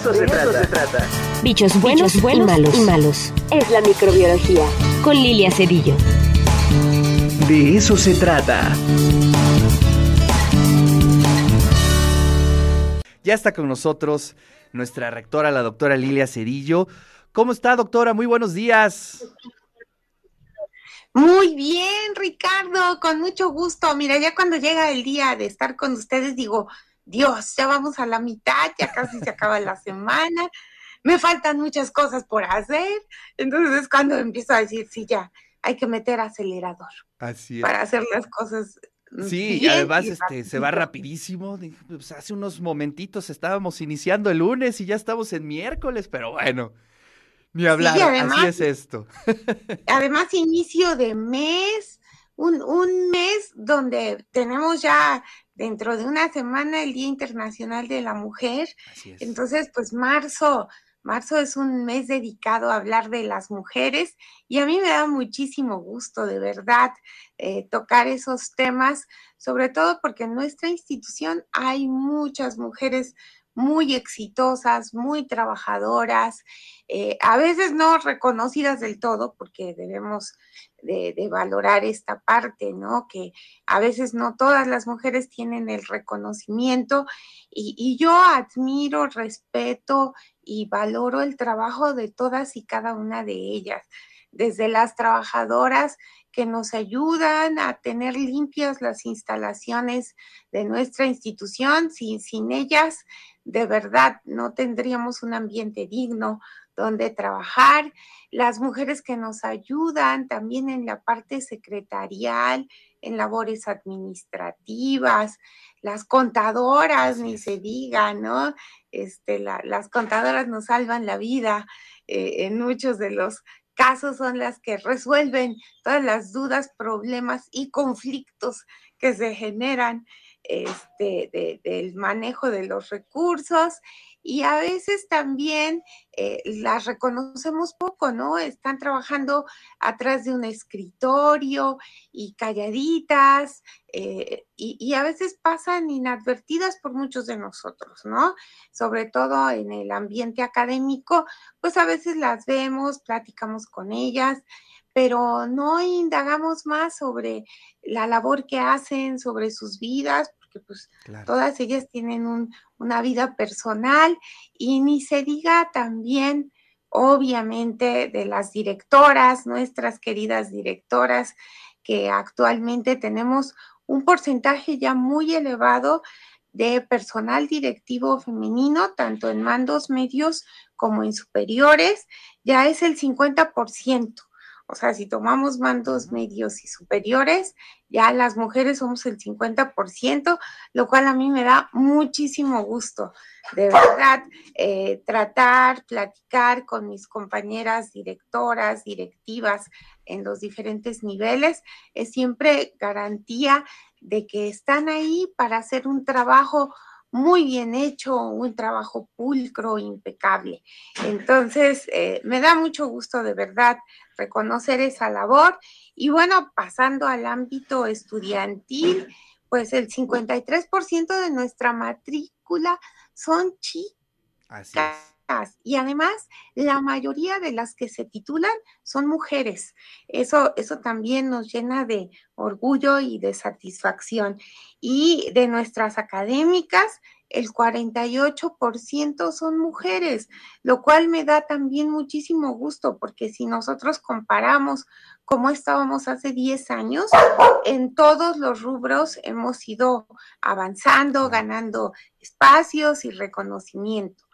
eso, se, trata. Bichos buenos, y, malos. y malos. Es la microbiología. Con Lilia Cedillo. De eso se trata. Ya está con nosotros nuestra rectora, la doctora Lilia Cedillo. ¿Cómo está, doctora? Muy buenos días. Muy bien, Ricardo, con mucho gusto. Mira, ya cuando llega el día de estar con ustedes, digo, Dios, ya vamos a la mitad, ya casi se acaba la semana, me faltan muchas cosas por hacer. Entonces es cuando empiezo a decir, sí, ya, hay que meter acelerador. Así es. Para hacer las cosas. Sí, y además este, se va rapidísimo. Pues, hace unos momentitos estábamos iniciando el lunes y ya estamos en miércoles, pero bueno, ni hablar, así es esto. además, inicio de mes, un, un mes donde tenemos ya dentro de una semana el Día Internacional de la Mujer. Así es. Entonces, pues marzo, marzo es un mes dedicado a hablar de las mujeres y a mí me da muchísimo gusto, de verdad, eh, tocar esos temas, sobre todo porque en nuestra institución hay muchas mujeres muy exitosas, muy trabajadoras, eh, a veces no reconocidas del todo, porque debemos de, valorar esta parte, ¿no? Que a veces no todas las mujeres tienen el reconocimiento y, yo admiro, respeto y valoro el trabajo de todas y cada una de ellas, desde las trabajadoras que nos ayudan a tener limpias las instalaciones de nuestra institución. Sin ellas, de verdad, no tendríamos un ambiente digno donde trabajar. Las mujeres que nos ayudan también en la parte secretarial, en labores administrativas, las contadoras, ni se diga, ¿no? Este, las contadoras nos salvan la vida eh, en muchos de los casos son las que resuelven todas las dudas, problemas y conflictos que se generan este, del manejo de los recursos y a veces también eh, las reconocemos poco, ¿no? Están trabajando atrás de un escritorio y calladitas eh, y, y, a veces pasan inadvertidas por muchos de nosotros, ¿no? Sobre todo en el ambiente académico, pues a veces las vemos, platicamos con ellas, pero no indagamos más sobre la labor que hacen, sobre sus vidas, porque pues todas ellas tienen una vida personal y ni se diga también, obviamente, de las directoras, nuestras queridas directoras, que actualmente tenemos un porcentaje ya muy elevado de personal directivo femenino, tanto en mandos medios como en superiores, ya es el 50%. O sea, si tomamos mandos medios y superiores, ya las mujeres somos el 50%, lo cual a mí me da muchísimo gusto, de verdad, eh, tratar, platicar con mis compañeras directoras, directivas en los diferentes niveles, es siempre garantía de que están ahí para hacer un trabajo muy bien hecho, un trabajo pulcro, impecable. Entonces, eh, me da mucho gusto de verdad reconocer esa labor. Y bueno, pasando al ámbito estudiantil, pues el 53% de nuestra matrícula son chicas. Y además, la mayoría de las que se titulan son mujeres. Eso, eso también nos llena de orgullo y de satisfacción. Y de nuestras académicas, el 48% son mujeres, lo cual me da también muchísimo gusto, porque si nosotros comparamos cómo estábamos hace 10 años, en todos los rubros hemos ido avanzando, ganando espacios y reconocimiento.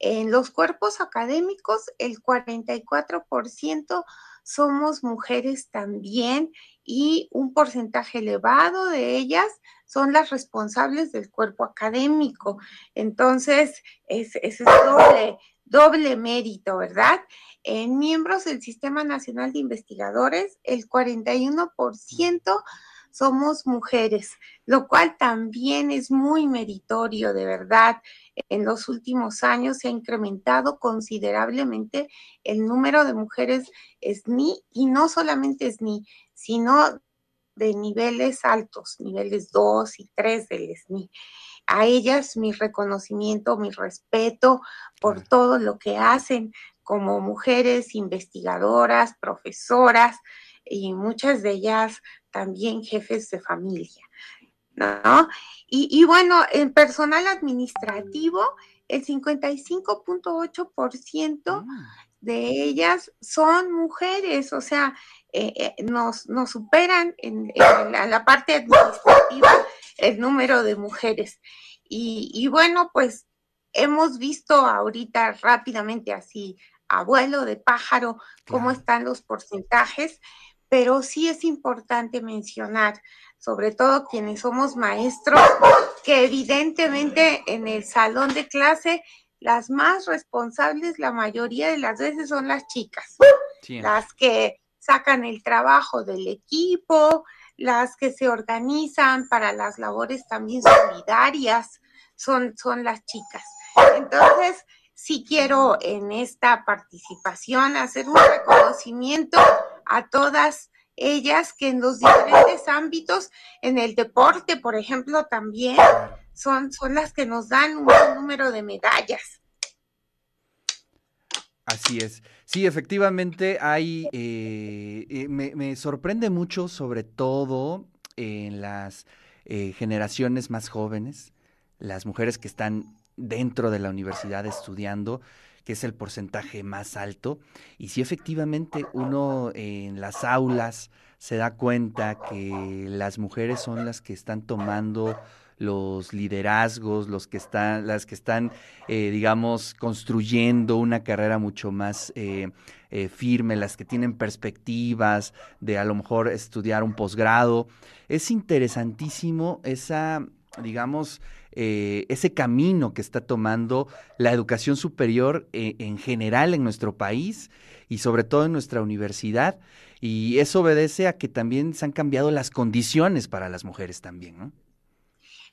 En los cuerpos académicos, el 44% somos mujeres también y un porcentaje elevado de ellas son las responsables del cuerpo académico. Entonces, ese es, doble, doble mérito, ¿verdad? En miembros del Sistema Nacional de Investigadores, el 41% somos mujeres, lo cual también es muy meritorio, de verdad. En los últimos años se ha incrementado considerablemente el número de mujeres SNI y no solamente SNI, sino de niveles altos, niveles 2 y 3 del SNI. a ellas mi reconocimiento, mi respeto por todo lo que hacen como mujeres investigadoras, profesoras y muchas de ellas también jefes de familia. ¿no? Y, bueno, en personal administrativo, el 55.8% mm. de ellas son mujeres, o sea, eh, eh, nos, nos, superan en, la, parte administrativa el número de mujeres. Y, bueno, pues hemos visto ahorita rápidamente así, abuelo de pájaro, cómo están los porcentajes, pero sí es importante mencionar, sobre todo quienes somos maestros, que evidentemente en el salón de clase las más responsables la mayoría de las veces son las chicas, las que sacan el trabajo del equipo, las que se organizan para las labores también solidarias, son, son las chicas. Entonces, sí quiero en esta participación hacer un reconocimiento a todas ellas que en los diferentes ámbitos, en el deporte, por ejemplo, también son, son las que nos dan un buen número de medallas. Así es. Sí, efectivamente hay, eh, eh, me, sorprende mucho, sobre todo en las eh, generaciones más jóvenes, las mujeres que están dentro de la universidad estudiando, que es el porcentaje más alto. Y si efectivamente uno en las aulas se da cuenta que las mujeres son las que están tomando los liderazgos, los que están, las que están, eh, digamos, construyendo una carrera mucho más eh, eh, firme, las que tienen perspectivas de a lo mejor estudiar un posgrado. Es interesantísimo esa, digamos, eh, ese camino que está tomando la educación superior eh, en general en nuestro país y sobre todo en nuestra universidad. Y eso obedece a que también se han cambiado las condiciones para las mujeres también, ¿no?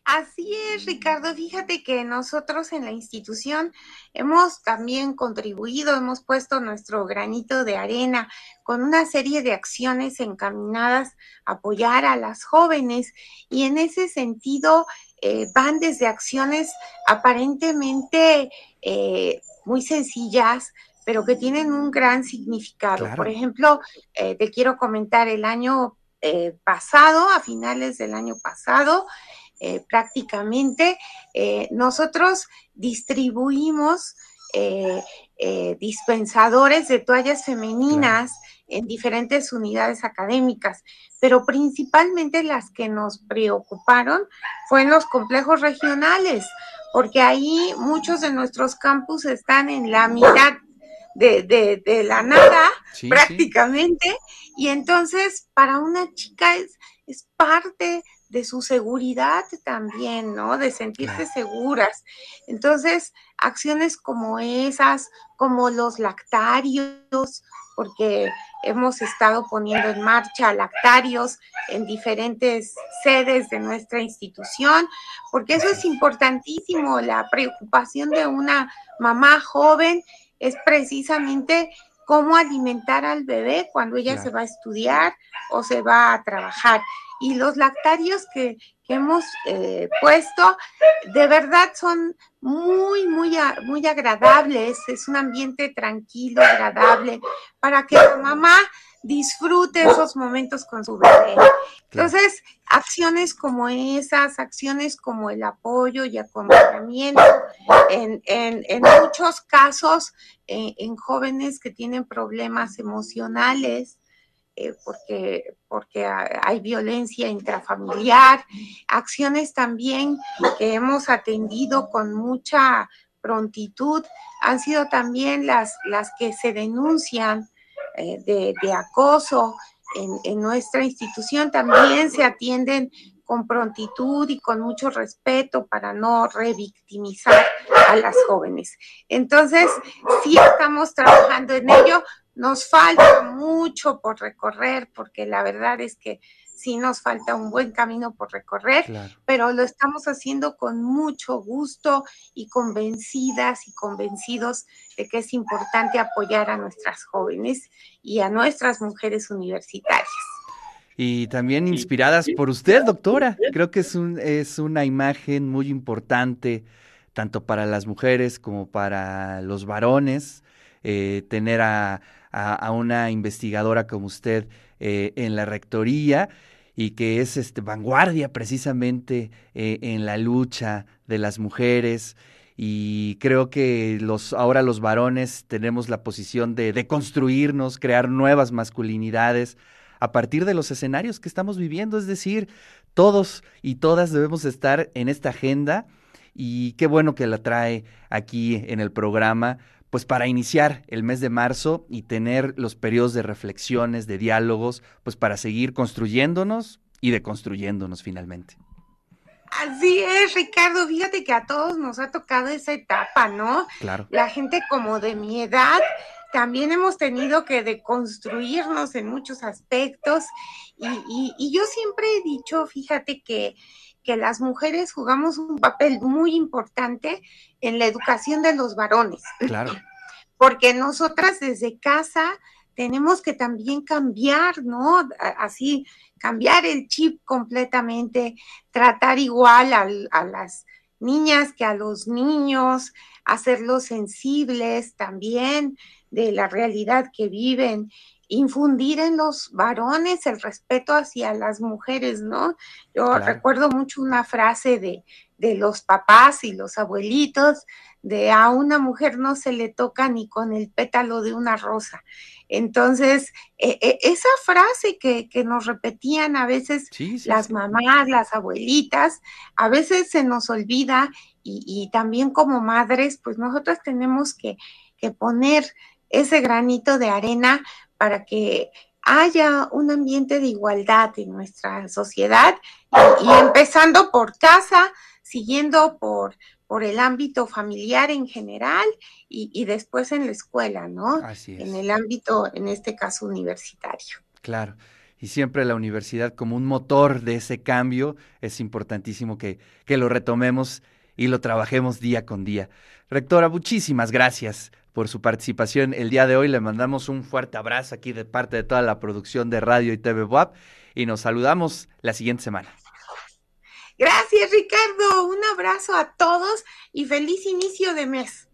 Así es, Ricardo. Fíjate que nosotros en la institución hemos también contribuido, hemos puesto nuestro granito de arena con una serie de acciones encaminadas a apoyar a las jóvenes y en ese sentido eh, van desde acciones aparentemente eh, muy sencillas, pero que tienen un gran significado. Por ejemplo, eh, te quiero comentar el año pasado, a finales del año pasado, prácticamente, nosotros distribuimos dispensadores de toallas femeninas en diferentes unidades académicas, pero principalmente las que nos preocuparon fueron los complejos regionales, porque ahí muchos de nuestros campus están en la mitad de, la nada prácticamente, y entonces para una chica es, es parte de su seguridad también, ¿no? De sentirse seguras. Entonces, acciones como esas, como los lactarios, porque hemos estado poniendo en marcha lactarios en diferentes sedes de nuestra institución, porque eso es importantísimo. La preocupación de una mamá joven es precisamente cómo alimentar al bebé cuando ella se va a estudiar o se va a trabajar. Y los lactarios que, hemos eh, puesto, de verdad son muy, muy, muy agradables. Es un ambiente tranquilo, agradable, para que la mamá disfrute esos momentos con su bebé. Entonces, acciones como esas, acciones como el apoyo y acompañamiento, en, en, muchos casos, eh, en jóvenes que tienen problemas emocionales, eh, porque, porque hay violencia intrafamiliar, acciones también que hemos atendido con mucha prontitud, han sido también las, las que se denuncian eh, de, acoso en, en nuestra institución, también se atienden con prontitud y con mucho respeto para no revictimizar a las jóvenes. Entonces, sí estamos trabajando en ello, nos falta mucho por recorrer, porque la verdad es que sí nos falta un buen camino por recorrer, pero lo estamos haciendo con mucho gusto y convencidas y convencidos de que es importante apoyar a nuestras jóvenes y a nuestras mujeres universitarias. y también inspiradas por usted, doctora. Creo que es, un, es una imagen muy importante, tanto para las mujeres como para los varones, eh, tener a, una investigadora como usted eh, en la rectoría y que es este, vanguardia precisamente eh, en la lucha de las mujeres. Y creo que los ahora los varones tenemos la posición de, de construirnos, crear nuevas masculinidades a partir de los escenarios que estamos viviendo, es decir, todos y todas debemos estar en esta agenda y qué bueno que la trae aquí en el programa, pues para iniciar el mes de marzo y tener los periodos de reflexiones, de diálogos, pues para seguir construyéndonos y deconstruyéndonos finalmente. Así es, Ricardo. Fíjate que a todos nos ha tocado esa etapa, ¿no? Claro. La gente como de mi edad también hemos tenido que deconstruirnos en muchos aspectos y, yo siempre he dicho, fíjate que, que las mujeres jugamos un papel muy importante en la educación de los varones. Claro. Porque nosotras desde casa tenemos que también cambiar, ¿no? Así, cambiar el chip completamente, tratar igual a, las niñas que a los niños, hacerlos sensibles también de la realidad que viven, infundir en los varones el respeto hacia las mujeres, ¿no? Yo recuerdo mucho una frase de, de los papás y los abuelitos, de a una mujer no se le toca ni con el pétalo de una rosa. Entonces, e, e, esa frase que, nos repetían a veces las mamás, las abuelitas, a veces se nos olvida y, también como madres, pues nosotras tenemos que, poner ese granito de arena para que haya un ambiente de igualdad en nuestra sociedad y empezando por casa, siguiendo por, por el ámbito familiar en general y, después en la escuela, ¿no? Así es. En el ámbito, en este caso, universitario. Claro. Y siempre la universidad como un motor de ese cambio, es importantísimo que, que lo retomemos y lo trabajemos día con día. Rectora, muchísimas gracias por su participación el día de hoy. Le mandamos un fuerte abrazo aquí de parte de toda la producción de Radio y TV WAP y nos saludamos la siguiente semana. Gracias, Ricardo. Un abrazo a todos y feliz inicio de mes.